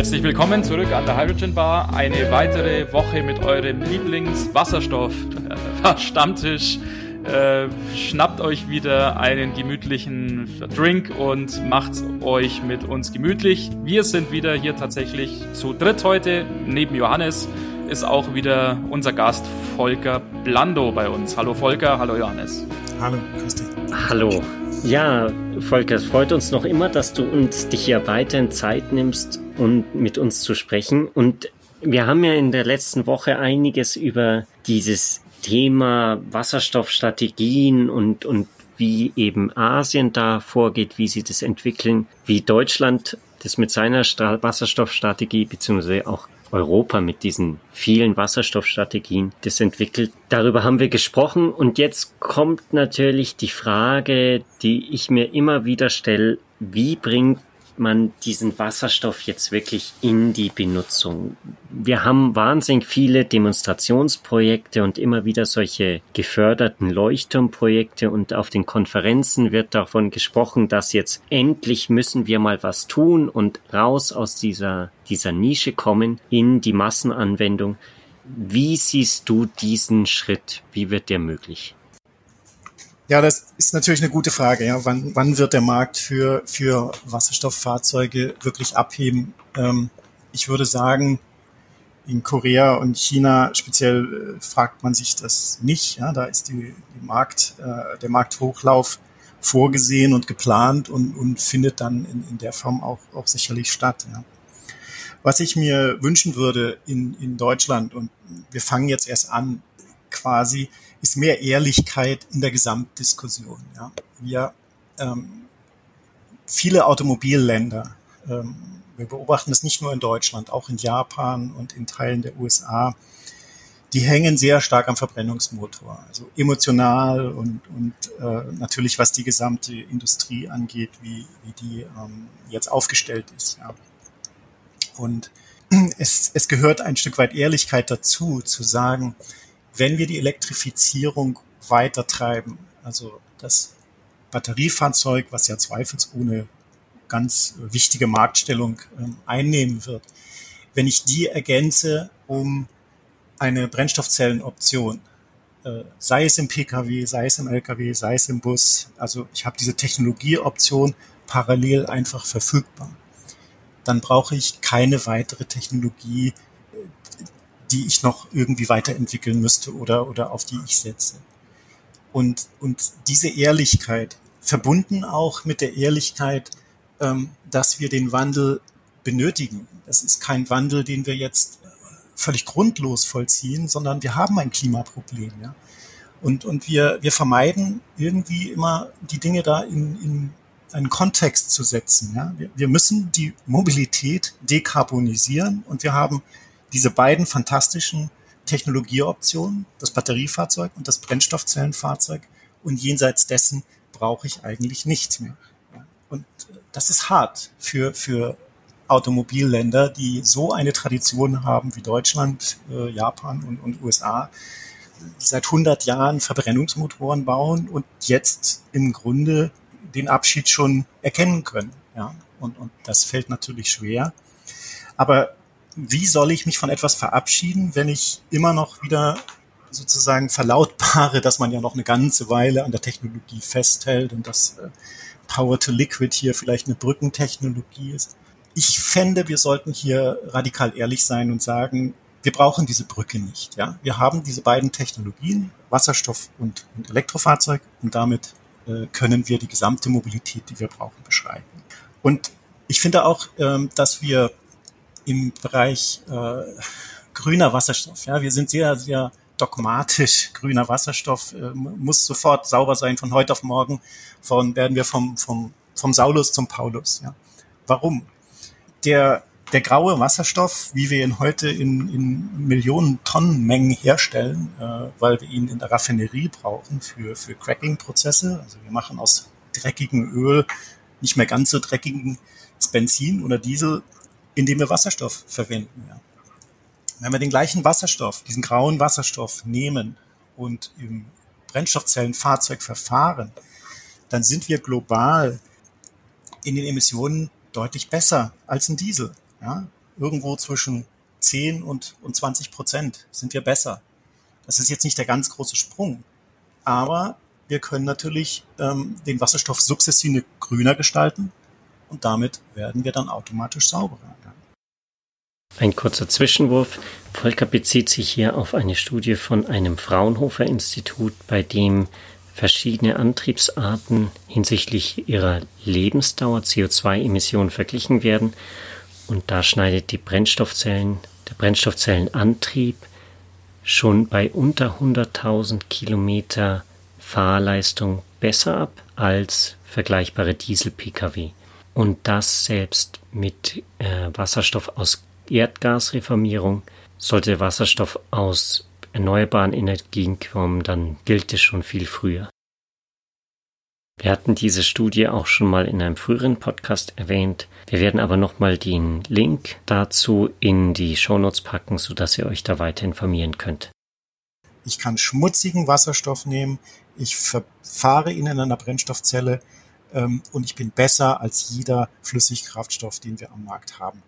Herzlich willkommen zurück an der Hydrogen Bar. Eine weitere Woche mit eurem Lieblings-Wasserstoff-Stammtisch. Äh, schnappt euch wieder einen gemütlichen Drink und macht euch mit uns gemütlich. Wir sind wieder hier tatsächlich zu dritt heute. Neben Johannes ist auch wieder unser Gast Volker Blando bei uns. Hallo Volker, hallo Johannes. Hallo, grüß dich. Hallo. Ja, Volker, es freut uns noch immer, dass du uns dich hier weiterhin Zeit nimmst, um mit uns zu sprechen. Und wir haben ja in der letzten Woche einiges über dieses Thema Wasserstoffstrategien und, und wie eben Asien da vorgeht, wie sie das entwickeln, wie Deutschland das mit seiner Wasserstoffstrategie beziehungsweise auch Europa mit diesen vielen Wasserstoffstrategien das entwickelt. Darüber haben wir gesprochen und jetzt kommt natürlich die Frage, die ich mir immer wieder stelle, wie bringt man diesen Wasserstoff jetzt wirklich in die Benutzung? Wir haben wahnsinnig viele Demonstrationsprojekte und immer wieder solche geförderten Leuchtturmprojekte und auf den Konferenzen wird davon gesprochen, dass jetzt endlich müssen wir mal was tun und raus aus dieser, dieser Nische kommen in die Massenanwendung. Wie siehst du diesen Schritt? Wie wird der möglich? Ja, das ist natürlich eine gute Frage. Ja, wann, wann wird der Markt für für Wasserstofffahrzeuge wirklich abheben? Ähm, ich würde sagen, in Korea und China speziell äh, fragt man sich das nicht. Ja, da ist die, die Markt, äh, der Markthochlauf vorgesehen und geplant und, und findet dann in, in der Form auch, auch sicherlich statt. Ja. Was ich mir wünschen würde in, in Deutschland, und wir fangen jetzt erst an, quasi ist mehr Ehrlichkeit in der Gesamtdiskussion. Ja. Wir ähm, viele Automobilländer, ähm, wir beobachten das nicht nur in Deutschland, auch in Japan und in Teilen der USA, die hängen sehr stark am Verbrennungsmotor, also emotional und, und äh, natürlich was die gesamte Industrie angeht, wie, wie die ähm, jetzt aufgestellt ist. Ja. Und es, es gehört ein Stück weit Ehrlichkeit dazu, zu sagen, wenn wir die Elektrifizierung weiter treiben, also das Batteriefahrzeug, was ja zweifelsohne ganz wichtige Marktstellung ähm, einnehmen wird, wenn ich die ergänze um eine Brennstoffzellenoption, äh, sei es im Pkw, sei es im Lkw, sei es im Bus, also ich habe diese Technologieoption parallel einfach verfügbar, dann brauche ich keine weitere Technologie, die ich noch irgendwie weiterentwickeln müsste oder, oder auf die ich setze. Und, und diese Ehrlichkeit, verbunden auch mit der Ehrlichkeit, ähm, dass wir den Wandel benötigen. Das ist kein Wandel, den wir jetzt völlig grundlos vollziehen, sondern wir haben ein Klimaproblem. Ja? Und, und wir, wir vermeiden irgendwie immer die Dinge da in, in einen Kontext zu setzen. Ja? Wir, wir müssen die Mobilität dekarbonisieren und wir haben diese beiden fantastischen Technologieoptionen, das Batteriefahrzeug und das Brennstoffzellenfahrzeug. Und jenseits dessen brauche ich eigentlich nichts mehr. Und das ist hart für, für Automobilländer, die so eine Tradition haben wie Deutschland, äh, Japan und, und USA, die seit 100 Jahren Verbrennungsmotoren bauen und jetzt im Grunde den Abschied schon erkennen können. Ja? Und, und das fällt natürlich schwer. Aber wie soll ich mich von etwas verabschieden, wenn ich immer noch wieder sozusagen verlautbare, dass man ja noch eine ganze Weile an der Technologie festhält und dass äh, Power to Liquid hier vielleicht eine Brückentechnologie ist. Ich fände, wir sollten hier radikal ehrlich sein und sagen, wir brauchen diese Brücke nicht. Ja, wir haben diese beiden Technologien, Wasserstoff und, und Elektrofahrzeug, und damit äh, können wir die gesamte Mobilität, die wir brauchen, beschreiten. Und ich finde auch, ähm, dass wir im Bereich äh, grüner Wasserstoff. Ja, wir sind sehr, sehr dogmatisch. Grüner Wasserstoff äh, muss sofort sauber sein. Von heute auf morgen von, werden wir vom, vom, vom Saulus zum Paulus. Ja. Warum? Der, der graue Wasserstoff, wie wir ihn heute in, in Millionen Tonnen Mengen herstellen, äh, weil wir ihn in der Raffinerie brauchen für, für Cracking-Prozesse. Also wir machen aus dreckigem Öl nicht mehr ganz so dreckigen Benzin oder Diesel indem wir Wasserstoff verwenden. Ja. Wenn wir den gleichen Wasserstoff, diesen grauen Wasserstoff nehmen und im Brennstoffzellenfahrzeug verfahren, dann sind wir global in den Emissionen deutlich besser als ein Diesel. Ja. irgendwo zwischen 10 und, und 20 Prozent sind wir besser. Das ist jetzt nicht der ganz große Sprung, aber wir können natürlich ähm, den Wasserstoff sukzessive grüner gestalten und damit werden wir dann automatisch sauberer. Ein kurzer Zwischenwurf. Volker bezieht sich hier auf eine Studie von einem Fraunhofer Institut, bei dem verschiedene Antriebsarten hinsichtlich ihrer Lebensdauer CO2-Emissionen verglichen werden. Und da schneidet die Brennstoffzellen, der Brennstoffzellenantrieb schon bei unter 100.000 Kilometer Fahrleistung besser ab als vergleichbare Diesel-Pkw. Und das selbst mit äh, Wasserstoff aus Erdgasreformierung. Sollte Wasserstoff aus erneuerbaren Energien kommen, dann gilt es schon viel früher. Wir hatten diese Studie auch schon mal in einem früheren Podcast erwähnt. Wir werden aber nochmal den Link dazu in die Shownotes packen, sodass ihr euch da weiter informieren könnt. Ich kann schmutzigen Wasserstoff nehmen, ich verfahre ihn in einer Brennstoffzelle ähm, und ich bin besser als jeder Flüssigkraftstoff, den wir am Markt haben.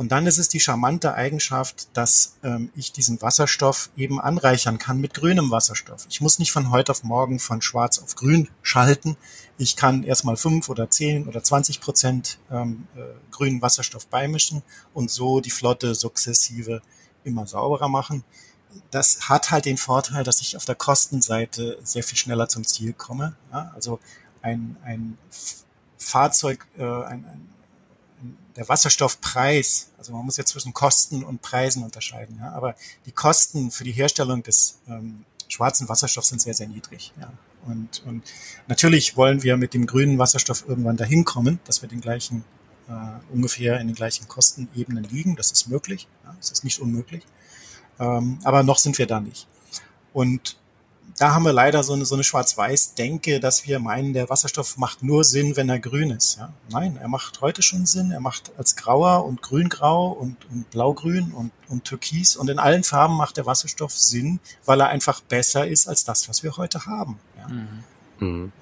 Und dann ist es die charmante Eigenschaft, dass ähm, ich diesen Wasserstoff eben anreichern kann mit grünem Wasserstoff. Ich muss nicht von heute auf morgen von schwarz auf grün schalten. Ich kann erstmal fünf oder zehn oder zwanzig Prozent ähm, äh, grünen Wasserstoff beimischen und so die Flotte sukzessive immer sauberer machen das hat halt den Vorteil, dass ich auf der Kostenseite sehr viel schneller zum Ziel komme. Ja, also ein, ein Fahrzeug, äh, ein, ein, der Wasserstoffpreis, also man muss ja zwischen Kosten und Preisen unterscheiden, ja, aber die Kosten für die Herstellung des ähm, schwarzen Wasserstoffs sind sehr, sehr niedrig. Ja. Und, und natürlich wollen wir mit dem grünen Wasserstoff irgendwann dahin kommen, dass wir den gleichen, äh, ungefähr in den gleichen Kostenebenen liegen. Das ist möglich, ja, das ist nicht unmöglich. Ähm, aber noch sind wir da nicht. Und da haben wir leider so eine, so eine Schwarz-Weiß-Denke, dass wir meinen, der Wasserstoff macht nur Sinn, wenn er grün ist. Ja? Nein, er macht heute schon Sinn. Er macht als grauer und grüngrau und, und blaugrün und, und türkis und in allen Farben macht der Wasserstoff Sinn, weil er einfach besser ist als das, was wir heute haben. Ja? Mhm. Mhm.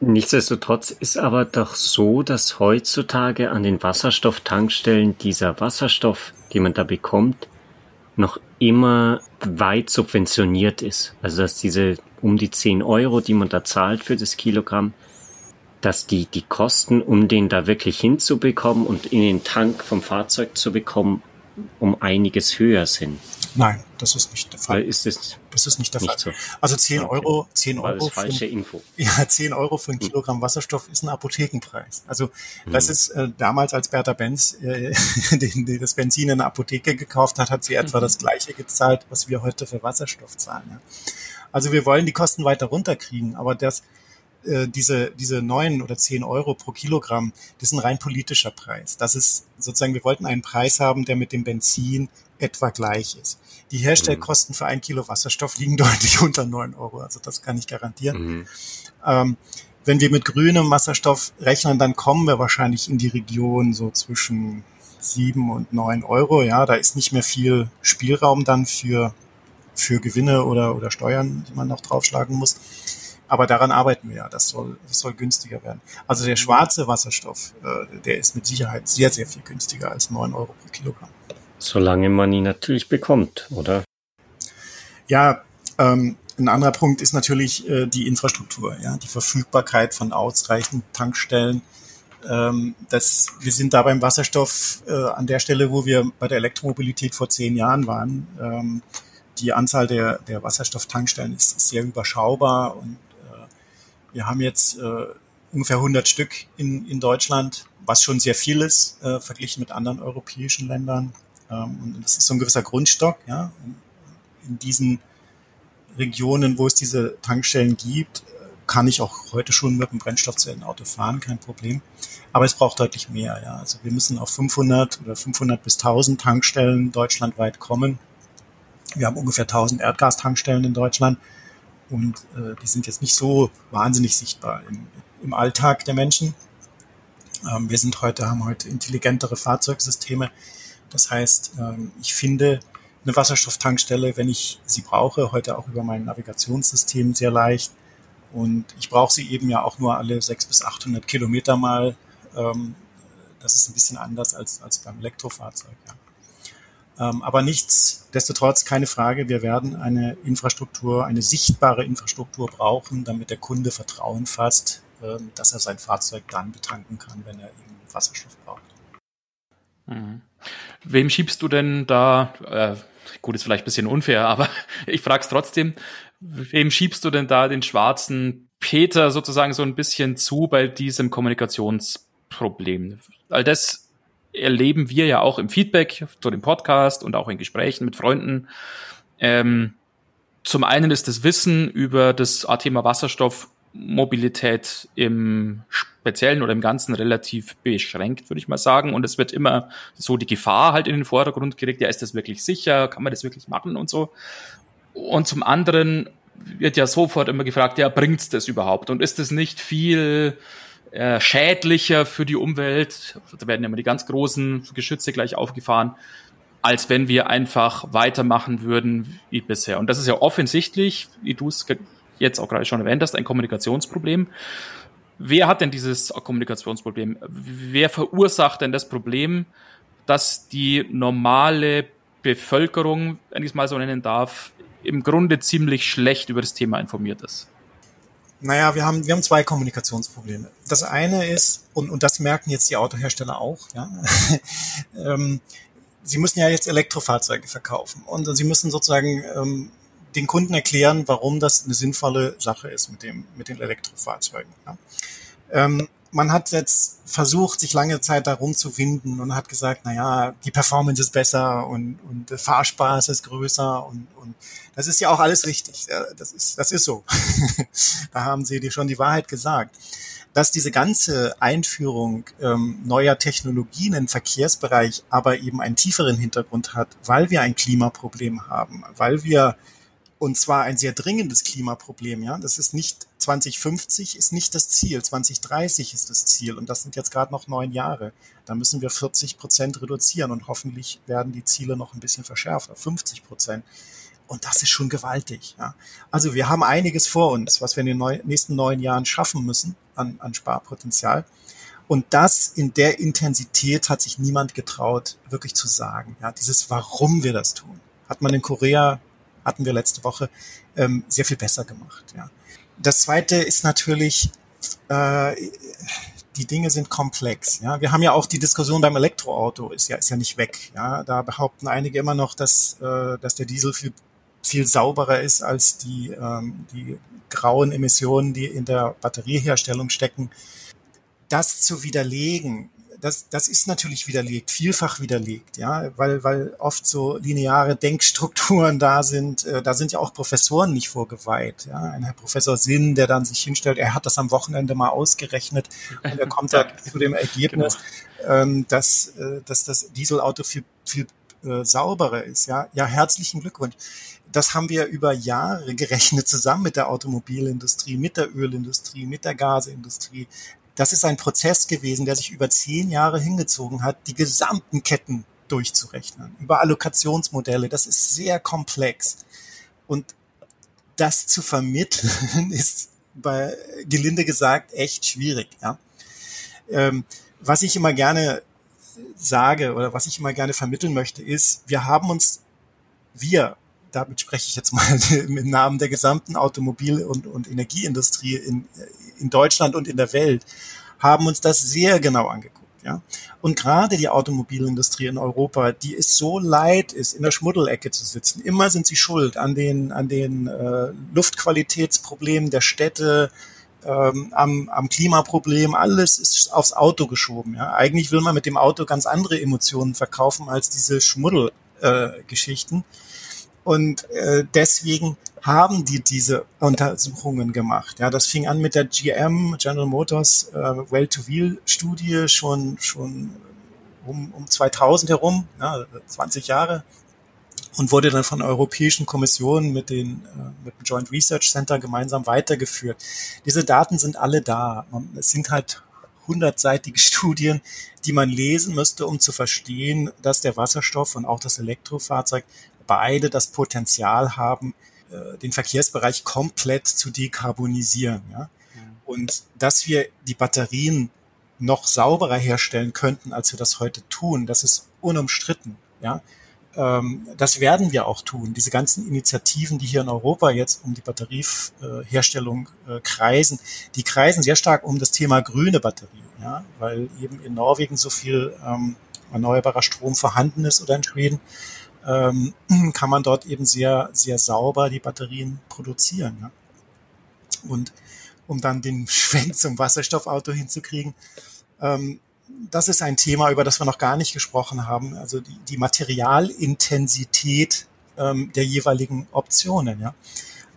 Nichtsdestotrotz ist aber doch so, dass heutzutage an den Wasserstofftankstellen dieser Wasserstoff, den man da bekommt, noch immer weit subventioniert ist. Also dass diese um die 10 Euro, die man da zahlt für das Kilogramm, dass die, die Kosten, um den da wirklich hinzubekommen und in den Tank vom Fahrzeug zu bekommen, um einiges höher sind. Nein, das ist nicht der Fall. Ist das, das ist nicht der nicht Fall. So. Also 10 okay. Euro, 10 Euro. Das falsche für, Info. Ja, 10 Euro für ein hm. Kilogramm Wasserstoff ist ein Apothekenpreis. Also das hm. ist äh, damals, als Bertha Benz äh, den, den, das Benzin in der Apotheke gekauft hat, hat sie etwa das gleiche gezahlt, was wir heute für Wasserstoff zahlen. Ja. Also wir wollen die Kosten weiter runterkriegen, aber das äh, diese, diese neun oder zehn Euro pro Kilogramm, das ist ein rein politischer Preis. Das ist sozusagen, wir wollten einen Preis haben, der mit dem Benzin etwa gleich ist. Die Herstellkosten für ein Kilo Wasserstoff liegen deutlich unter neun Euro, also das kann ich garantieren. Mhm. Ähm, wenn wir mit grünem Wasserstoff rechnen, dann kommen wir wahrscheinlich in die Region so zwischen sieben und neun Euro. Ja, da ist nicht mehr viel Spielraum dann für, für Gewinne oder, oder Steuern, die man noch draufschlagen muss. Aber daran arbeiten wir ja. Das soll, das soll günstiger werden. Also der schwarze Wasserstoff, äh, der ist mit Sicherheit sehr, sehr viel günstiger als neun Euro pro Kilogramm. Solange man ihn natürlich bekommt, oder? Ja, ähm, ein anderer Punkt ist natürlich äh, die Infrastruktur, ja, die Verfügbarkeit von ausreichend Tankstellen. Ähm, das, wir sind da beim Wasserstoff äh, an der Stelle, wo wir bei der Elektromobilität vor zehn Jahren waren. Ähm, die Anzahl der, der Wasserstofftankstellen ist, sehr überschaubar und äh, wir haben jetzt äh, ungefähr 100 Stück in, in Deutschland, was schon sehr viel ist, äh, verglichen mit anderen europäischen Ländern. Ähm, und das ist so ein gewisser Grundstock, ja. In diesen Regionen, wo es diese Tankstellen gibt, kann ich auch heute schon mit einem Brennstoffzellenauto fahren, kein Problem. Aber es braucht deutlich mehr, ja. Also wir müssen auf 500 oder 500 bis 1000 Tankstellen deutschlandweit kommen. Wir haben ungefähr 1000 Erdgastankstellen in Deutschland und äh, die sind jetzt nicht so wahnsinnig sichtbar im, im Alltag der Menschen. Ähm, wir sind heute, haben heute intelligentere Fahrzeugsysteme, das heißt, ähm, ich finde eine Wasserstofftankstelle, wenn ich sie brauche, heute auch über mein Navigationssystem sehr leicht. Und ich brauche sie eben ja auch nur alle 600 bis 800 Kilometer mal. Ähm, das ist ein bisschen anders als, als beim Elektrofahrzeug. Ja. Ähm, aber nichtsdestotrotz keine Frage, wir werden eine Infrastruktur, eine sichtbare Infrastruktur brauchen, damit der Kunde Vertrauen fasst, dass er sein Fahrzeug dann betanken kann, wenn er eben Wasserstoff braucht. Mhm. Wem schiebst du denn da, äh, gut, ist vielleicht ein bisschen unfair, aber ich frage es trotzdem, wem schiebst du denn da den schwarzen Peter sozusagen so ein bisschen zu bei diesem Kommunikationsproblem? All das erleben wir ja auch im Feedback zu dem Podcast und auch in Gesprächen mit Freunden. Ähm, zum einen ist das Wissen über das Thema Wasserstoff Mobilität im Speziellen oder im Ganzen relativ beschränkt, würde ich mal sagen. Und es wird immer so die Gefahr halt in den Vordergrund geregt. Ja, ist das wirklich sicher? Kann man das wirklich machen und so? Und zum anderen wird ja sofort immer gefragt, ja, bringt's das überhaupt? Und ist es nicht viel äh, schädlicher für die Umwelt? Da werden immer die ganz großen Geschütze gleich aufgefahren als wenn wir einfach weitermachen würden wie bisher. Und das ist ja offensichtlich, wie du es jetzt auch gerade schon erwähnt hast, ein Kommunikationsproblem. Wer hat denn dieses Kommunikationsproblem? Wer verursacht denn das Problem, dass die normale Bevölkerung, wenn ich es mal so nennen darf, im Grunde ziemlich schlecht über das Thema informiert ist? Naja, wir haben, wir haben zwei Kommunikationsprobleme. Das eine ist, und, und das merken jetzt die Autohersteller auch, ja, ähm, sie müssen ja jetzt Elektrofahrzeuge verkaufen und sie müssen sozusagen ähm, den Kunden erklären, warum das eine sinnvolle Sache ist mit dem mit den Elektrofahrzeugen. Ja. Ähm, man hat jetzt versucht, sich lange Zeit darum zu winden und hat gesagt, na ja, die Performance ist besser und, und der Fahrspaß ist größer und, und das ist ja auch alles richtig. Das ist, das ist so. da haben Sie dir schon die Wahrheit gesagt. Dass diese ganze Einführung ähm, neuer Technologien im Verkehrsbereich aber eben einen tieferen Hintergrund hat, weil wir ein Klimaproblem haben, weil wir und zwar ein sehr dringendes Klimaproblem, ja. Das ist nicht 2050 ist nicht das Ziel, 2030 ist das Ziel und das sind jetzt gerade noch neun Jahre. Da müssen wir 40 Prozent reduzieren und hoffentlich werden die Ziele noch ein bisschen verschärft, auf 50 Prozent. Und das ist schon gewaltig. Ja. Also wir haben einiges vor uns, was wir in den neu, nächsten neun Jahren schaffen müssen an, an Sparpotenzial. Und das in der Intensität hat sich niemand getraut, wirklich zu sagen. Ja, dieses, warum wir das tun, hat man in Korea hatten wir letzte Woche, ähm, sehr viel besser gemacht. Ja. Das Zweite ist natürlich, äh, die Dinge sind komplex. Ja, wir haben ja auch die Diskussion beim Elektroauto ist ja ist ja nicht weg. Ja, da behaupten einige immer noch, dass äh, dass der Diesel viel viel sauberer ist als die ähm, die grauen Emissionen, die in der Batterieherstellung stecken. Das zu widerlegen das, das ist natürlich widerlegt, vielfach widerlegt, ja, weil, weil oft so lineare Denkstrukturen da sind. Äh, da sind ja auch Professoren nicht vorgeweiht. Ja, ein Herr Professor Sinn, der dann sich hinstellt, er hat das am Wochenende mal ausgerechnet und er kommt da zu dem Ergebnis, genau. dass, äh, dass das Dieselauto viel, viel äh, sauberer ist. Ja, ja, herzlichen Glückwunsch. Das haben wir über Jahre gerechnet, zusammen mit der Automobilindustrie, mit der Ölindustrie, mit der Gasindustrie das ist ein Prozess gewesen, der sich über zehn Jahre hingezogen hat, die gesamten Ketten durchzurechnen, über Allokationsmodelle. Das ist sehr komplex. Und das zu vermitteln ist bei gelinde gesagt echt schwierig. Ja? Ähm, was ich immer gerne sage oder was ich immer gerne vermitteln möchte, ist, wir haben uns, wir, damit spreche ich jetzt mal im Namen der gesamten Automobil- und, und Energieindustrie in, in Deutschland und in der Welt, haben uns das sehr genau angeguckt. Ja? Und gerade die Automobilindustrie in Europa, die ist so leid ist, in der Schmuddelecke zu sitzen. Immer sind sie schuld an den, an den äh, Luftqualitätsproblemen der Städte, ähm, am, am Klimaproblem, alles ist aufs Auto geschoben. Ja? Eigentlich will man mit dem Auto ganz andere Emotionen verkaufen als diese Schmuddelgeschichten. Äh, und äh, deswegen haben die diese Untersuchungen gemacht. Ja, das fing an mit der GM, General Motors äh, Well-to-Wheel-Studie schon schon um, um 2000 herum, ja, 20 Jahre, und wurde dann von der Europäischen Kommission mit, den, äh, mit dem Joint Research Center gemeinsam weitergeführt. Diese Daten sind alle da. Es sind halt hundertseitige Studien, die man lesen müsste, um zu verstehen, dass der Wasserstoff und auch das Elektrofahrzeug beide das Potenzial haben, äh, den Verkehrsbereich komplett zu dekarbonisieren. Ja? Und dass wir die Batterien noch sauberer herstellen könnten, als wir das heute tun. Das ist unumstritten. Ja, ähm, das werden wir auch tun. Diese ganzen Initiativen, die hier in Europa jetzt um die Batterieherstellung äh, kreisen, die kreisen sehr stark um das Thema grüne Batterie, ja, weil eben in Norwegen so viel ähm, erneuerbarer Strom vorhanden ist oder in Schweden, ähm, kann man dort eben sehr, sehr sauber die Batterien produzieren. Ja. Und um dann den Schwenk zum Wasserstoffauto hinzukriegen, ähm, das ist ein Thema, über das wir noch gar nicht gesprochen haben. Also die, die Materialintensität ähm, der jeweiligen Optionen. Ja.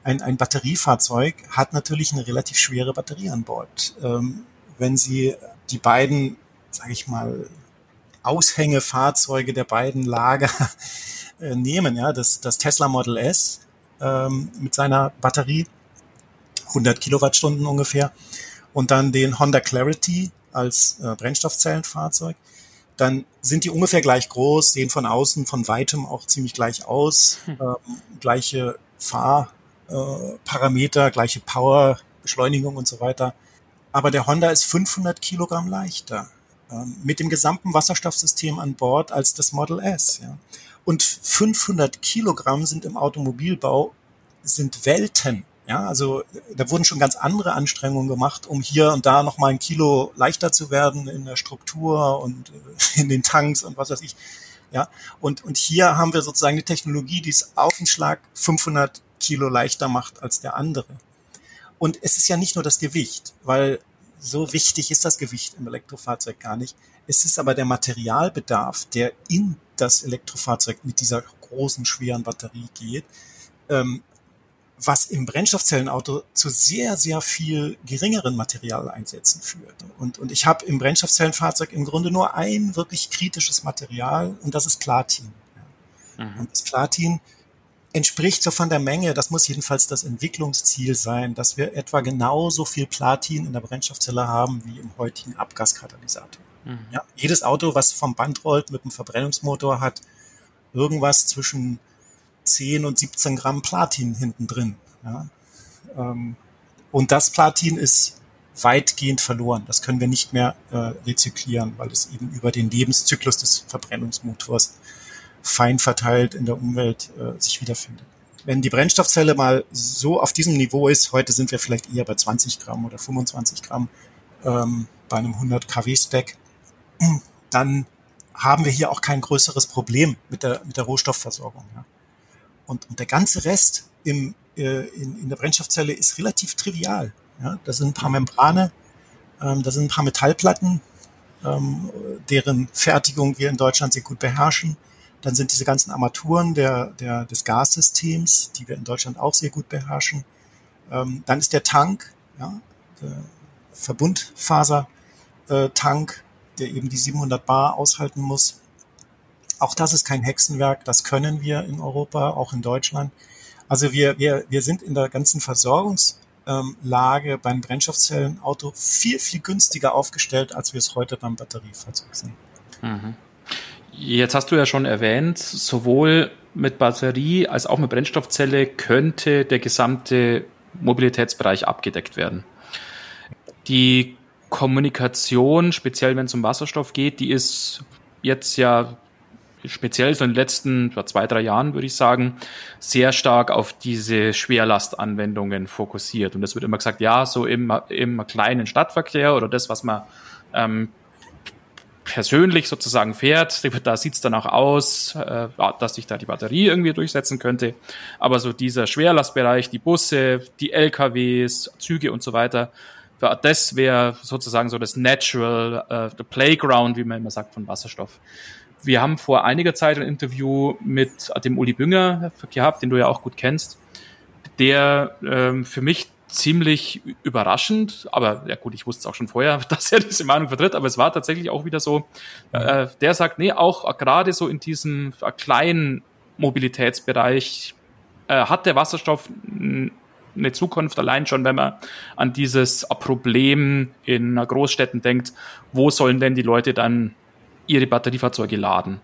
Ein, ein Batteriefahrzeug hat natürlich eine relativ schwere Batterie an Bord. Ähm, wenn Sie die beiden, sage ich mal, Aushängefahrzeuge der beiden Lager äh, nehmen, ja, das, das Tesla Model S ähm, mit seiner Batterie, 100 Kilowattstunden ungefähr, und dann den Honda Clarity als äh, Brennstoffzellenfahrzeug, dann sind die ungefähr gleich groß, sehen von außen von weitem auch ziemlich gleich aus, hm. ähm, gleiche Fahrparameter, äh, gleiche Power, Beschleunigung und so weiter. Aber der Honda ist 500 Kilogramm leichter mit dem gesamten Wasserstoffsystem an Bord als das Model S. Ja. Und 500 Kilogramm sind im Automobilbau sind Welten. Ja, also da wurden schon ganz andere Anstrengungen gemacht, um hier und da noch mal ein Kilo leichter zu werden in der Struktur und äh, in den Tanks und was weiß ich. Ja, und, und hier haben wir sozusagen eine Technologie, die es auf den Schlag 500 Kilo leichter macht als der andere. Und es ist ja nicht nur das Gewicht, weil so wichtig ist das Gewicht im Elektrofahrzeug gar nicht. Es ist aber der Materialbedarf, der in das Elektrofahrzeug mit dieser großen, schweren Batterie geht, ähm, was im Brennstoffzellenauto zu sehr, sehr viel geringeren Materialeinsätzen führt. Und, und ich habe im Brennstoffzellenfahrzeug im Grunde nur ein wirklich kritisches Material und das ist Platin. Mhm. Und das Platin entspricht so von der Menge, das muss jedenfalls das Entwicklungsziel sein, dass wir etwa genauso viel Platin in der Brennstoffzelle haben wie im heutigen Abgaskatalysator. Mhm. Ja, jedes Auto, was vom Band rollt mit einem Verbrennungsmotor, hat irgendwas zwischen 10 und 17 Gramm Platin hinten drin. Ja? Ähm, und das Platin ist weitgehend verloren. Das können wir nicht mehr äh, rezyklieren, weil es eben über den Lebenszyklus des Verbrennungsmotors fein verteilt in der Umwelt äh, sich wiederfindet. Wenn die Brennstoffzelle mal so auf diesem Niveau ist, heute sind wir vielleicht eher bei 20 Gramm oder 25 Gramm ähm, bei einem 100 kW Stack, dann haben wir hier auch kein größeres Problem mit der, mit der Rohstoffversorgung. Ja. Und, und der ganze Rest im, äh, in, in der Brennstoffzelle ist relativ trivial. Ja? Da sind ein paar Membrane, ähm, da sind ein paar Metallplatten, ähm, deren Fertigung wir in Deutschland sehr gut beherrschen. Dann sind diese ganzen Armaturen der, der, des Gassystems, die wir in Deutschland auch sehr gut beherrschen. Ähm, dann ist der Tank, ja, der Verbundfasertank, der eben die 700 Bar aushalten muss. Auch das ist kein Hexenwerk, das können wir in Europa, auch in Deutschland. Also wir, wir, wir sind in der ganzen Versorgungslage beim Brennstoffzellenauto viel, viel günstiger aufgestellt, als wir es heute beim Batteriefahrzeug sind. Mhm. Jetzt hast du ja schon erwähnt, sowohl mit Batterie als auch mit Brennstoffzelle könnte der gesamte Mobilitätsbereich abgedeckt werden. Die Kommunikation, speziell wenn es um Wasserstoff geht, die ist jetzt ja speziell so in den letzten zwei, drei Jahren, würde ich sagen, sehr stark auf diese Schwerlastanwendungen fokussiert. Und es wird immer gesagt, ja, so im, im kleinen Stadtverkehr oder das, was man ähm, persönlich sozusagen fährt, da sieht es dann auch aus, äh, dass sich da die Batterie irgendwie durchsetzen könnte. Aber so dieser Schwerlastbereich, die Busse, die LKWs, Züge und so weiter, das wäre sozusagen so das Natural, äh, the Playground, wie man immer sagt, von Wasserstoff. Wir haben vor einiger Zeit ein Interview mit dem Uli Bünger gehabt, den du ja auch gut kennst, der ähm, für mich ziemlich überraschend, aber ja gut, ich wusste es auch schon vorher, dass er diese Meinung vertritt, aber es war tatsächlich auch wieder so, äh, der sagt, nee, auch gerade so in diesem kleinen Mobilitätsbereich äh, hat der Wasserstoff eine Zukunft allein schon, wenn man an dieses Problem in Großstädten denkt, wo sollen denn die Leute dann ihre Batteriefahrzeuge laden.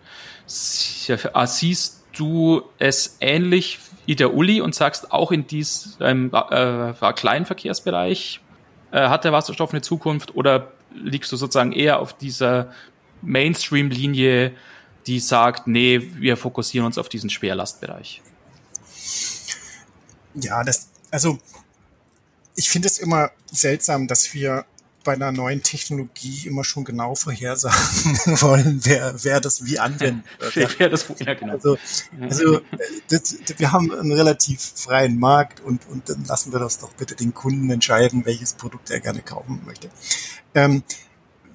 Äh, siehst du es ähnlich der Uli und sagst, auch in diesem äh, kleinen Verkehrsbereich äh, hat der Wasserstoff eine Zukunft oder liegst du sozusagen eher auf dieser Mainstream-Linie, die sagt, nee, wir fokussieren uns auf diesen Schwerlastbereich? Ja, das, also ich finde es immer seltsam, dass wir bei einer neuen Technologie immer schon genau vorhersagen wollen, wer, wer das wie wer das, ja, genau. Also, also das, wir haben einen relativ freien Markt und, und dann lassen wir das doch bitte den Kunden entscheiden, welches Produkt er gerne kaufen möchte. Ähm,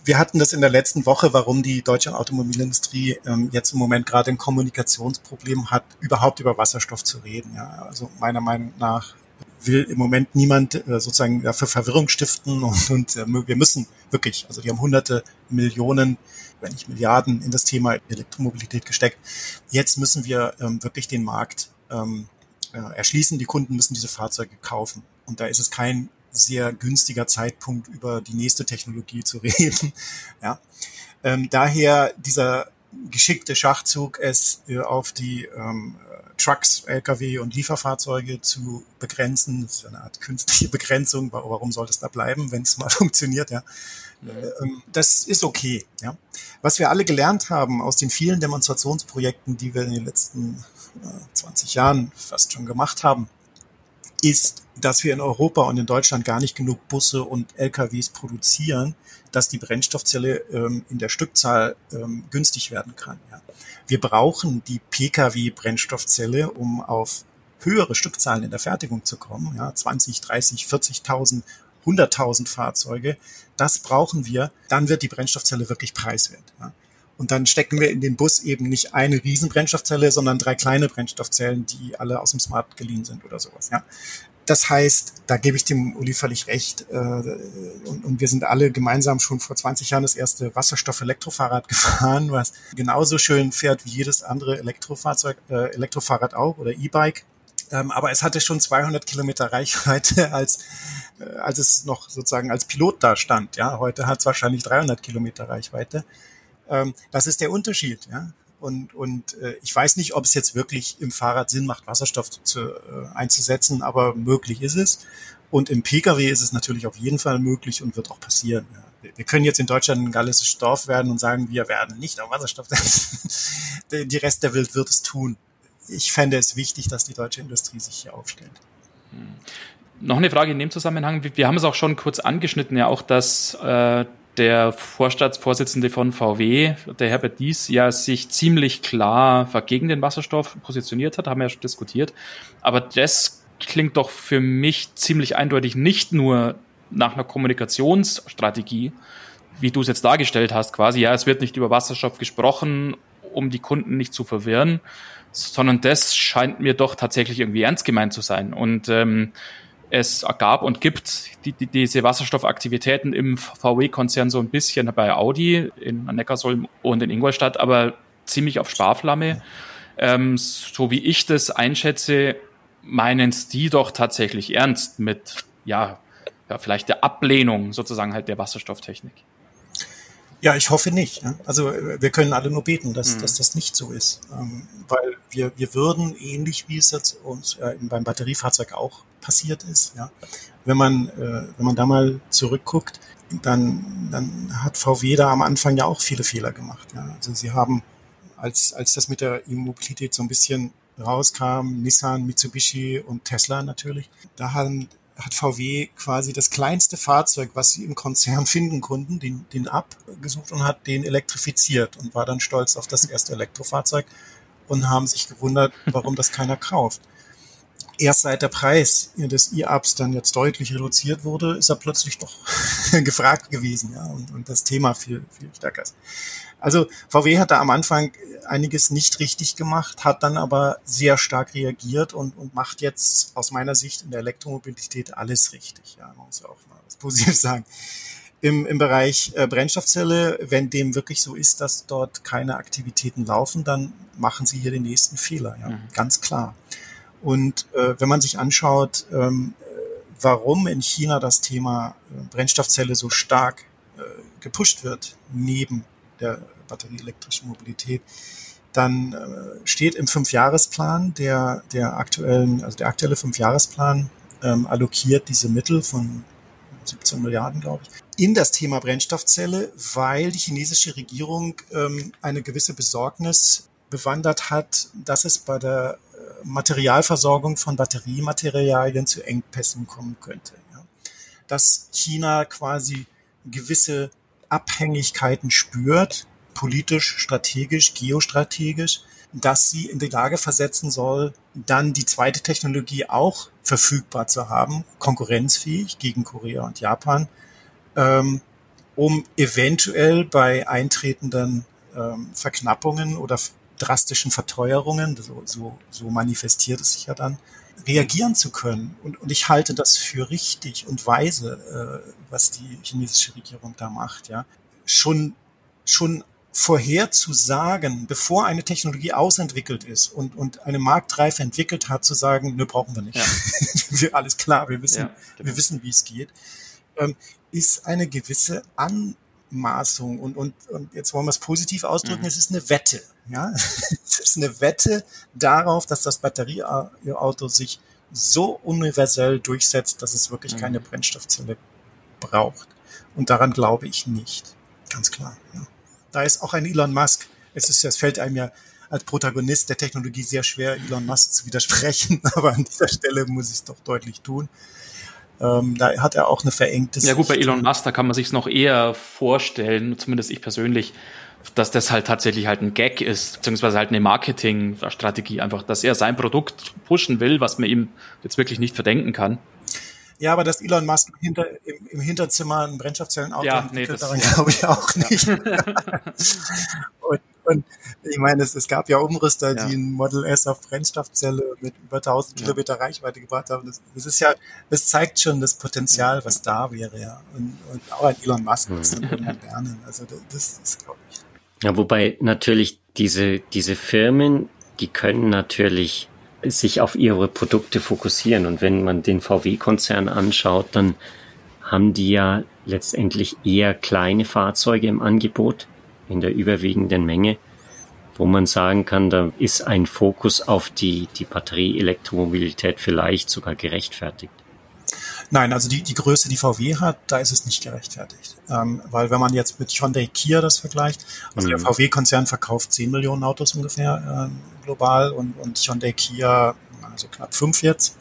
wir hatten das in der letzten Woche, warum die deutsche Automobilindustrie ähm, jetzt im Moment gerade ein Kommunikationsproblem hat, überhaupt über Wasserstoff zu reden. Ja, also meiner Meinung nach will im Moment niemand äh, sozusagen ja, für Verwirrung stiften und, und äh, wir müssen wirklich, also die haben hunderte Millionen, wenn nicht Milliarden in das Thema Elektromobilität gesteckt. Jetzt müssen wir ähm, wirklich den Markt ähm, äh, erschließen. Die Kunden müssen diese Fahrzeuge kaufen. Und da ist es kein sehr günstiger Zeitpunkt, über die nächste Technologie zu reden. Ja. Ähm, daher dieser geschickte Schachzug, es äh, auf die ähm, Trucks, Lkw und Lieferfahrzeuge zu begrenzen. Das ist eine Art künstliche Begrenzung. Warum soll das da bleiben, wenn es mal funktioniert? Ja. Mhm. Das ist okay. Ja. Was wir alle gelernt haben aus den vielen Demonstrationsprojekten, die wir in den letzten 20 Jahren fast schon gemacht haben, ist, dass wir in Europa und in Deutschland gar nicht genug Busse und LKWs produzieren, dass die Brennstoffzelle ähm, in der Stückzahl ähm, günstig werden kann. Ja. Wir brauchen die Pkw-Brennstoffzelle, um auf höhere Stückzahlen in der Fertigung zu kommen, ja, 20, 30, 40.000, 100.000 Fahrzeuge. Das brauchen wir. Dann wird die Brennstoffzelle wirklich preiswert. Ja. Und dann stecken wir in den Bus eben nicht eine Riesenbrennstoffzelle, sondern drei kleine Brennstoffzellen, die alle aus dem Smart geliehen sind oder sowas. Ja. Das heißt, da gebe ich dem Uli völlig recht. Äh, und, und wir sind alle gemeinsam schon vor 20 Jahren das erste Wasserstoff-Elektrofahrrad gefahren, was genauso schön fährt wie jedes andere Elektrofahrzeug, äh, Elektrofahrrad auch oder E-Bike. Ähm, aber es hatte schon 200 Kilometer Reichweite, als, äh, als es noch sozusagen als Pilot da stand. Ja, heute hat es wahrscheinlich 300 Kilometer Reichweite. Ähm, das ist der Unterschied. Ja? Und, und äh, ich weiß nicht, ob es jetzt wirklich im Fahrrad Sinn macht, Wasserstoff zu, äh, einzusetzen, aber möglich ist es. Und im Pkw ist es natürlich auf jeden Fall möglich und wird auch passieren. Ja. Wir können jetzt in Deutschland ein gallisches Dorf werden und sagen, wir werden nicht auf Wasserstoff setzen. Die Rest der Welt wird es tun. Ich fände es wichtig, dass die deutsche Industrie sich hier aufstellt. Hm. Noch eine Frage in dem Zusammenhang. Wir haben es auch schon kurz angeschnitten, ja auch, dass äh, der Vorstandsvorsitzende von VW, der Herbert Dies, ja sich ziemlich klar gegen den Wasserstoff positioniert hat, haben wir ja schon diskutiert. Aber das klingt doch für mich ziemlich eindeutig nicht nur nach einer Kommunikationsstrategie, wie du es jetzt dargestellt hast, quasi, ja, es wird nicht über Wasserstoff gesprochen, um die Kunden nicht zu verwirren, sondern das scheint mir doch tatsächlich irgendwie ernst gemeint zu sein. Und ähm, es gab und gibt die, die, diese Wasserstoffaktivitäten im VW-Konzern so ein bisschen bei Audi in Neckarsulm und in Ingolstadt, aber ziemlich auf Sparflamme. Ähm, so wie ich das einschätze, meinen die doch tatsächlich ernst mit, ja, ja, vielleicht der Ablehnung sozusagen halt der Wasserstofftechnik. Ja, ich hoffe nicht. Also wir können alle nur beten, dass, mhm. dass das nicht so ist. Ähm, weil wir, wir würden, ähnlich wie es jetzt uns äh, beim Batteriefahrzeug auch passiert ist, ja, wenn man, äh, wenn man da mal zurückguckt, dann, dann hat VW da am Anfang ja auch viele Fehler gemacht. Ja. Also sie haben, als, als das mit der E-Mobilität so ein bisschen rauskam, Nissan, Mitsubishi und Tesla natürlich, da haben hat VW quasi das kleinste Fahrzeug, was sie im Konzern finden konnten, den, den abgesucht und hat den elektrifiziert und war dann stolz auf das erste Elektrofahrzeug und haben sich gewundert, warum das keiner kauft. Erst seit der Preis des E-Ups dann jetzt deutlich reduziert wurde, ist er plötzlich doch gefragt gewesen, ja, und, und das Thema viel, viel stärker ist. Also VW hat da am Anfang einiges nicht richtig gemacht, hat dann aber sehr stark reagiert und, und macht jetzt aus meiner Sicht in der Elektromobilität alles richtig. Ja, man muss ja auch mal was Positives sagen. Im, im Bereich äh, Brennstoffzelle, wenn dem wirklich so ist, dass dort keine Aktivitäten laufen, dann machen sie hier den nächsten Fehler, ja, mhm. ganz klar. Und äh, wenn man sich anschaut, ähm, warum in China das Thema äh, Brennstoffzelle so stark äh, gepusht wird, neben der batterieelektrischen Mobilität, dann äh, steht im Fünfjahresplan der, der aktuellen, also der aktuelle Fünfjahresplan ähm, allokiert diese Mittel von 17 Milliarden, glaube ich, in das Thema Brennstoffzelle, weil die chinesische Regierung ähm, eine gewisse Besorgnis bewandert hat, dass es bei der äh, Materialversorgung von Batteriematerialien zu Engpässen kommen könnte. Ja. Dass China quasi gewisse Abhängigkeiten spürt, politisch, strategisch, geostrategisch, dass sie in die Lage versetzen soll, dann die zweite Technologie auch verfügbar zu haben, konkurrenzfähig gegen Korea und Japan, ähm, um eventuell bei eintretenden ähm, Verknappungen oder drastischen Verteuerungen, so, so, so manifestiert es sich ja dann, reagieren zu können. Und, und ich halte das für richtig und weise, äh, was die chinesische Regierung da macht. Ja, schon schon vorherzusagen, bevor eine Technologie ausentwickelt ist und, und eine Marktreife entwickelt hat, zu sagen, ne, brauchen wir nicht. Ja. wir, alles klar, wir wissen, ja, genau. wir wissen, wie es geht, ähm, ist eine gewisse Anmaßung. Und, und, und jetzt wollen wir es positiv ausdrücken, mhm. es ist eine Wette. Ja? es ist eine Wette darauf, dass das Batterieauto sich so universell durchsetzt, dass es wirklich mhm. keine Brennstoffzelle braucht. Und daran glaube ich nicht. Ganz klar. Ja da ist auch ein Elon Musk. Es ist, es fällt einem ja als Protagonist der Technologie sehr schwer, Elon Musk zu widersprechen, aber an dieser Stelle muss ich es doch deutlich tun. Ähm, da hat er auch eine verengte Ja gut, bei Elon Musk, da kann man sich noch eher vorstellen, zumindest ich persönlich, dass das halt tatsächlich halt ein Gag ist, beziehungsweise halt eine Marketingstrategie einfach, dass er sein Produkt pushen will, was man ihm jetzt wirklich nicht verdenken kann. Ja, aber dass Elon Musk hinter, im, im Hinterzimmer ein Brennstoffzellenauto ja, entwickelt, nee, daran glaube ich auch nicht. und, und ich meine, es, es gab ja Umrüster, ja. die ein Model S auf Brennstoffzelle mit über 1000 ja. Kilometer Reichweite gebracht haben. Das, das, ist ja, das zeigt schon das Potenzial, was da wäre, ja. Und, und auch ein Elon Musk mhm. lernen. Also das, das ist, glaube ich. Ja, wobei natürlich diese, diese Firmen, die können natürlich sich auf ihre Produkte fokussieren. Und wenn man den VW-Konzern anschaut, dann haben die ja letztendlich eher kleine Fahrzeuge im Angebot in der überwiegenden Menge, wo man sagen kann, da ist ein Fokus auf die, die Batterie-Elektromobilität vielleicht sogar gerechtfertigt. Nein, also die, die Größe, die VW hat, da ist es nicht gerechtfertigt. Ähm, weil wenn man jetzt mit Hyundai Kia das vergleicht, also mhm. der VW-Konzern verkauft 10 Millionen Autos ungefähr äh, global und, und Hyundai Kia, also knapp fünf jetzt.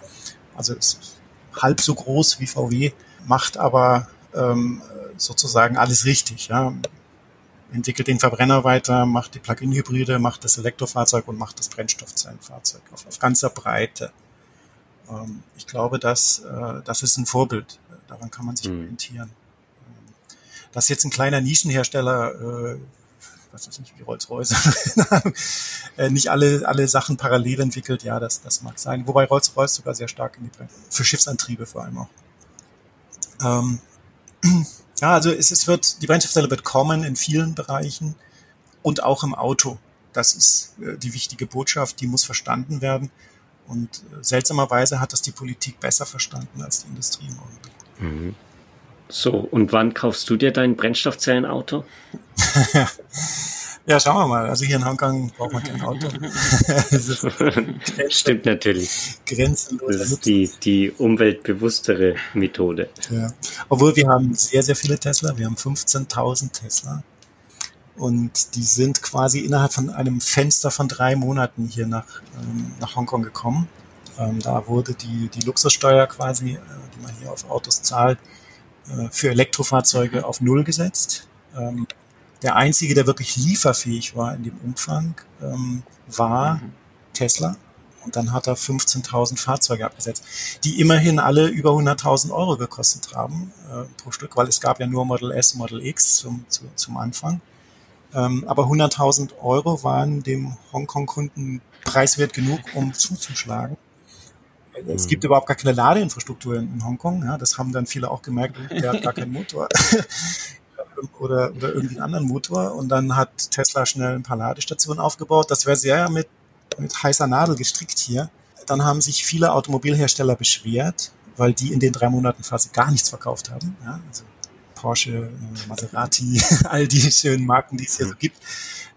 Also ist halb so groß wie VW, macht aber ähm, sozusagen alles richtig. Ja. Entwickelt den Verbrenner weiter, macht die Plug-in-Hybride, macht das Elektrofahrzeug und macht das Brennstoffzellenfahrzeug auf, auf ganzer Breite. Ähm, ich glaube, dass, äh, das ist ein Vorbild. Daran kann man sich mhm. orientieren. Ähm, dass jetzt ein kleiner Nischenhersteller, äh, was weiß ich, wie Rolls-Royce, äh, nicht alle, alle Sachen parallel entwickelt, ja, das, das mag sein. Wobei Rolls-Royce sogar sehr stark in die Brand, für Schiffsantriebe vor allem auch. Ähm, ja, also es, es wird, die Brennstoffzelle wird kommen in vielen Bereichen und auch im Auto. Das ist äh, die wichtige Botschaft, die muss verstanden werden. Und äh, seltsamerweise hat das die Politik besser verstanden als die Industrie Mhm. So, und wann kaufst du dir dein Brennstoffzellenauto? ja, schauen wir mal. Also hier in Hongkong braucht man kein Auto. Stimmt natürlich. Grenzenlos. Das ist die, die umweltbewusstere Methode. Ja. Obwohl wir haben sehr, sehr viele Tesla. Wir haben 15.000 Tesla. Und die sind quasi innerhalb von einem Fenster von drei Monaten hier nach, ähm, nach Hongkong gekommen. Ähm, da wurde die, die Luxussteuer quasi, äh, die man hier auf Autos zahlt, äh, für Elektrofahrzeuge auf Null gesetzt. Ähm, der einzige, der wirklich lieferfähig war in dem Umfang, ähm, war mhm. Tesla. Und dann hat er 15.000 Fahrzeuge abgesetzt, die immerhin alle über 100.000 Euro gekostet haben äh, pro Stück, weil es gab ja nur Model S, Model X zum, zu, zum Anfang. Ähm, aber 100.000 Euro waren dem Hongkong-Kunden preiswert genug, um zuzuschlagen. Es gibt überhaupt gar keine Ladeinfrastruktur in, in Hongkong. Ja, das haben dann viele auch gemerkt, der hat gar keinen Motor. oder, oder irgendwie einen anderen Motor. Und dann hat Tesla schnell ein paar Ladestationen aufgebaut. Das wäre sehr mit, mit heißer Nadel gestrickt hier. Dann haben sich viele Automobilhersteller beschwert, weil die in den drei Monaten quasi gar nichts verkauft haben. Ja, also Porsche, äh, Maserati, all die schönen Marken, die es hier so gibt.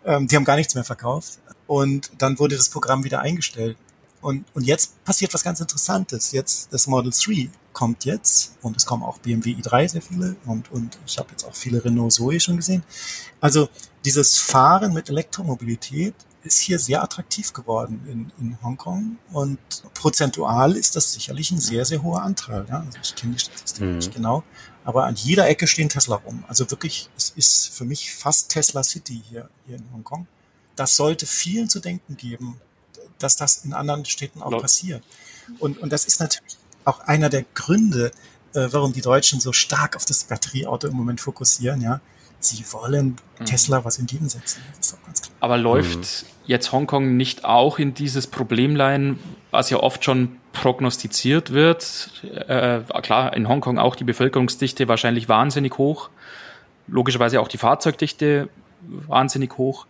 Ähm, die haben gar nichts mehr verkauft. Und dann wurde das Programm wieder eingestellt. Und, und jetzt passiert was ganz Interessantes. Jetzt das Model 3 kommt jetzt und es kommen auch BMW i3 sehr viele und, und ich habe jetzt auch viele Renault Zoe schon gesehen. Also dieses Fahren mit Elektromobilität ist hier sehr attraktiv geworden in, in Hongkong und prozentual ist das sicherlich ein sehr, sehr hoher Anteil. Ja? Also ich kenne die Statistik mhm. nicht genau, aber an jeder Ecke stehen Tesla rum. Also wirklich, es ist für mich fast Tesla City hier, hier in Hongkong. Das sollte vielen zu denken geben, dass das in anderen Städten auch Laut. passiert. Und, und das ist natürlich auch einer der Gründe, äh, warum die Deutschen so stark auf das Batterieauto im Moment fokussieren, ja. Sie wollen mhm. Tesla was entgegensetzen. Das ist auch ganz klar. Aber läuft mhm. jetzt Hongkong nicht auch in dieses Problemlein, was ja oft schon prognostiziert wird? Äh, klar, in Hongkong auch die Bevölkerungsdichte wahrscheinlich wahnsinnig hoch. Logischerweise auch die Fahrzeugdichte wahnsinnig hoch.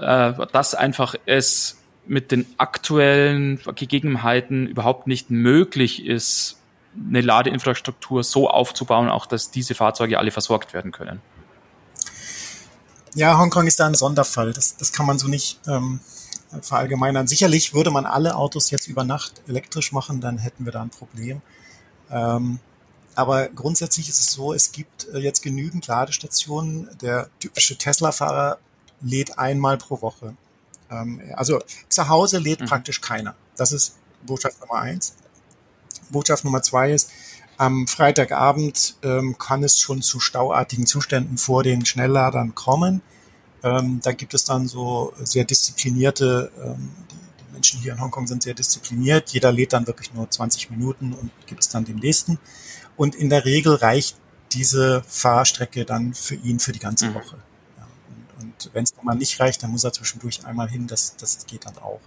Äh, dass einfach es mit den aktuellen Gegebenheiten überhaupt nicht möglich ist, eine Ladeinfrastruktur so aufzubauen, auch dass diese Fahrzeuge alle versorgt werden können. Ja, Hongkong ist da ein Sonderfall. Das, das kann man so nicht ähm, verallgemeinern. Sicherlich würde man alle Autos jetzt über Nacht elektrisch machen, dann hätten wir da ein Problem. Ähm, aber grundsätzlich ist es so, es gibt äh, jetzt genügend Ladestationen. Der typische Tesla-Fahrer lädt einmal pro Woche. Ähm, also zu Hause lädt mhm. praktisch keiner. Das ist Botschaft Nummer eins. Botschaft Nummer zwei ist, am Freitagabend ähm, kann es schon zu stauartigen Zuständen vor den Schnellladern kommen. Ähm, da gibt es dann so sehr disziplinierte, ähm, die, Menschen hier in Hongkong sind sehr diszipliniert. Jeder lädt dann wirklich nur 20 Minuten und gibt es dann den nächsten. Und in der Regel reicht diese Fahrstrecke dann für ihn für die ganze mhm. Woche. Und, und wenn es mal nicht reicht, dann muss er zwischendurch einmal hin. Das, das geht dann auch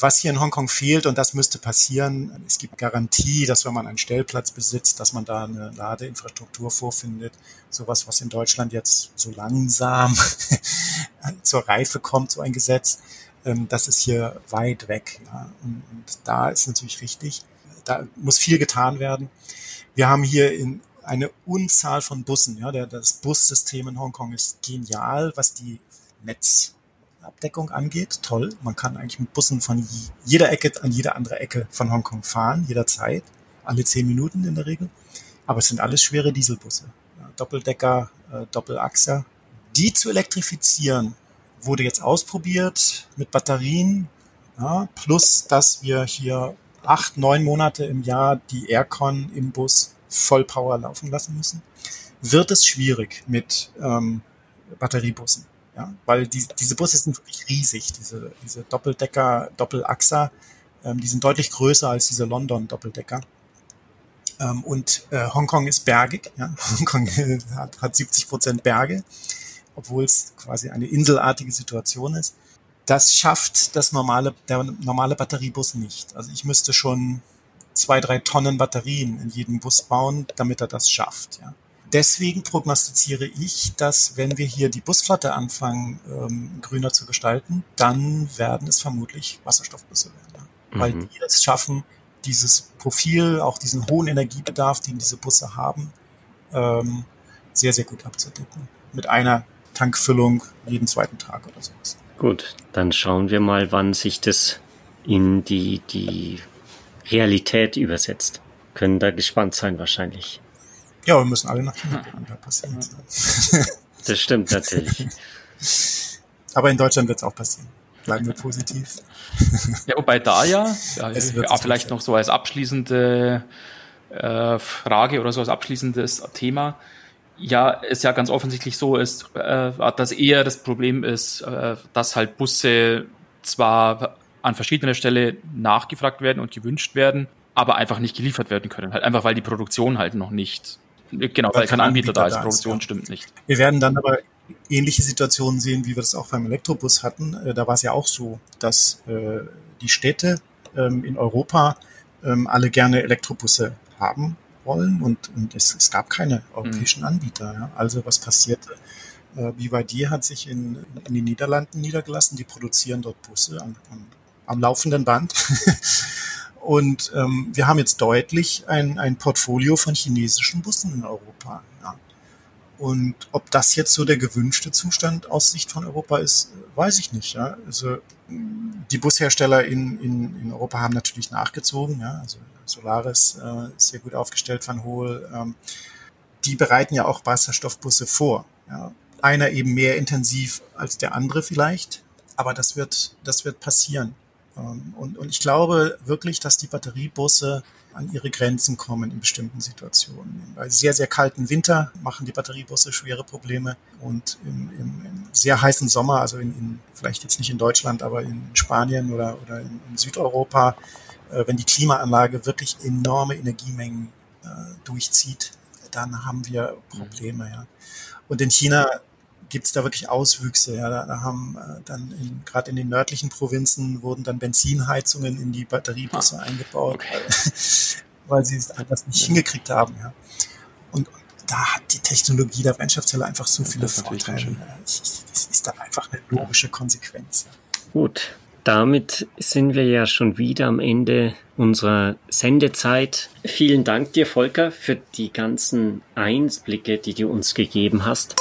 was hier in Hongkong fehlt, und das müsste passieren, es gibt Garantie, dass wenn man einen Stellplatz besitzt, dass man da eine Ladeinfrastruktur vorfindet. Sowas, was in Deutschland jetzt so langsam zur Reife kommt, so ein Gesetz, ähm, das ist hier weit weg. Und, da ist natürlich richtig, da muss viel getan werden. Wir haben hier in eine Unzahl von Bussen. Ja, das Bussystem in Hongkong ist genial, was die Netz Abdeckung angeht, toll. Man kann eigentlich mit Bussen von jeder Ecke an jede andere Ecke von Hongkong fahren, jederzeit. Alle zehn Minuten in der Regel. Aber es sind alles schwere Dieselbusse. Doppeldecker, äh, Doppelachser. Die zu elektrifizieren, wurde jetzt ausprobiert mit Batterien. Ja, plus, dass wir hier acht, neun Monate im Jahr die Aircon im Bus Vollpower laufen lassen müssen. Wird es schwierig mit ähm, Batteriebussen. Ja, weil die, diese Busse sind wirklich riesig, diese, diese Doppeldecker, Doppelachser, ähm, die sind deutlich größer als diese London-Doppeldecker. Ähm, und äh, Hongkong ist bergig, ja? Hongkong hat, hat 70 Prozent Berge, obwohl es quasi eine inselartige Situation ist. Das schafft das normale, der normale Batteriebus nicht. Also ich müsste schon zwei, drei Tonnen Batterien in jedem Bus bauen, damit er das schafft. Ja deswegen prognostiziere ich, dass wenn wir hier die Busflotte anfangen, ähm, grüner zu gestalten, dann werden es vermutlich Wasserstoffbusse werden. Ja? Mhm. Weil die es schaffen, dieses Profil, auch diesen hohen Energiebedarf, den diese Busse haben, ähm, sehr, sehr gut abzudecken. Mit einer Tankfüllung jeden zweiten Tag oder sowas. Gut, dann schauen wir mal, wann sich das in die, die Realität übersetzt. Können da gespannt sein wahrscheinlich. Ja, wir müssen alle nach China gucken, da passiert Das stimmt natürlich. Aber in Deutschland wird es auch passieren. Bleiben wir positiv. Ja, wobei da ja, ja, ja vielleicht noch so als abschließende äh, Frage oder so als abschließendes Thema, ja, es ja ganz offensichtlich so ist, äh, dass eher das Problem ist, äh, dass halt Busse zwar an verschiedener Stelle nachgefragt werden und gewünscht werden, aber einfach nicht geliefert werden können. Halt einfach, weil die Produktion halt noch nicht Genau, weil, kein Anbieter, Anbieter da ist, Produktion ja. stimmt nicht. Wir werden dann aber ähnliche Situationen sehen, wie wir das auch beim Elektrobus hatten. Äh, da war es ja auch so, dass äh, die Städte ähm, in Europa ähm, alle gerne Elektrobusse haben wollen und, und es, es gab keine europäischen mhm. Anbieter. Ja. Also was passierte? Äh, BYD hat sich in, in den Niederlanden niedergelassen, die produzieren dort Busse am, am, am laufenden Band. Und ähm, wir haben jetzt deutlich ein, ein Portfolio von chinesischen Bussen in Europa. Ja. Und ob das jetzt so der gewünschte Zustand aus Sicht von Europa ist, weiß ich nicht. Ja. Also die Bushersteller in, in, in Europa haben natürlich nachgezogen. Ja. Also Solaris äh, ist sehr gut aufgestellt, Van Hohl. Ähm, die bereiten ja auch Wasserstoffbusse vor. Ja. Einer eben mehr intensiv als der andere vielleicht, aber das wird, das wird passieren. Ähm, und, und ich glaube wirklich, dass die Batteriebusse an ihre Grenzen kommen in bestimmten Situationen. Bei sehr, sehr kalten Winter machen die Batteriebusse schwere Probleme und im, im, im sehr heißen Sommer, also in, in, vielleicht jetzt nicht in Deutschland, aber in Spanien oder, oder in, in Südeuropa, äh, wenn die Klimaanlage wirklich enorme Energiemengen äh, durchzieht, dann haben wir Probleme. Ja. Und in China gibt es da wirklich Auswüchse. Ja, da, da haben äh, dann gerade in den nördlichen Provinzen wurden dann Benzinheizungen in die Batteriebusse ah, eingebaut, okay. weil, sie es das nicht hingekriegt haben. Ja. Und, und da hat die Technologie der Brennstoffzelle einfach so viele Vorteile. Das ist dann einfach eine logische Konsequenz. Gut, damit sind wir ja schon wieder am Ende unserer Sendezeit. Vielen Dank dir, Volker, für die ganzen Einblicke, die du uns gegeben hast.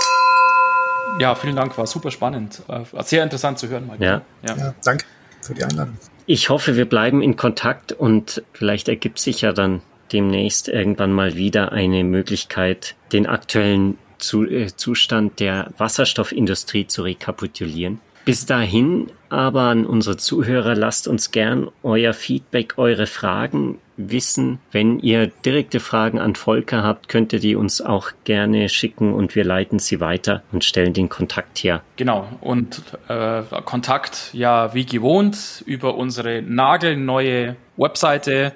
Ja, vielen Dank, war super spannend. War sehr interessant zu hören, Michael. Ja. Ja. ja, danke für die Einladung. Ich hoffe, wir bleiben in Kontakt und vielleicht ergibt sich ja dann demnächst irgendwann mal wieder eine Möglichkeit, den aktuellen äh, Zustand der Wasserstoffindustrie zu rekapitulieren. Bis dahin aber an unsere Zuhörer, lasst uns gern euer Feedback, eure Fragen wissen. Wenn ihr direkte Fragen an Volker habt, könnt ihr die uns auch gerne schicken und wir leiten sie weiter und stellen den Kontakt her. Genau, und äh, Kontakt ja wie gewohnt über unsere nagelneue Webseite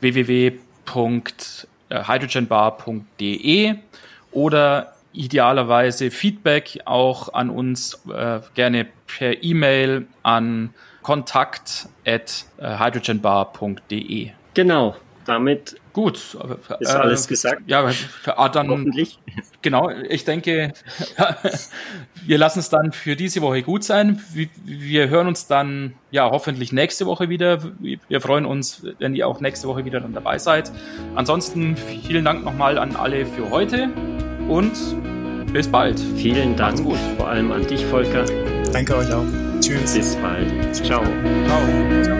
www.hydrogenbar.de oder idealerweise Feedback auch an uns äh, gerne per E-Mail an kontakt at äh, hydrogenbar.de. Genau, damit gut ist äh, alles gesagt. Ja, dann hoffentlich. Genau, ich denke, wir lassen es dann für diese Woche gut sein. Wir, wir hören uns dann ja hoffentlich nächste Woche wieder. Wir freuen uns, wenn ihr auch nächste Woche wieder dann dabei seid. Ansonsten vielen Dank nochmal an alle für heute und bis bald. Vielen Dank, vor allem an dich, Volker. Danke euch auch. Tschüss. Bis bald. Ciao. Ciao.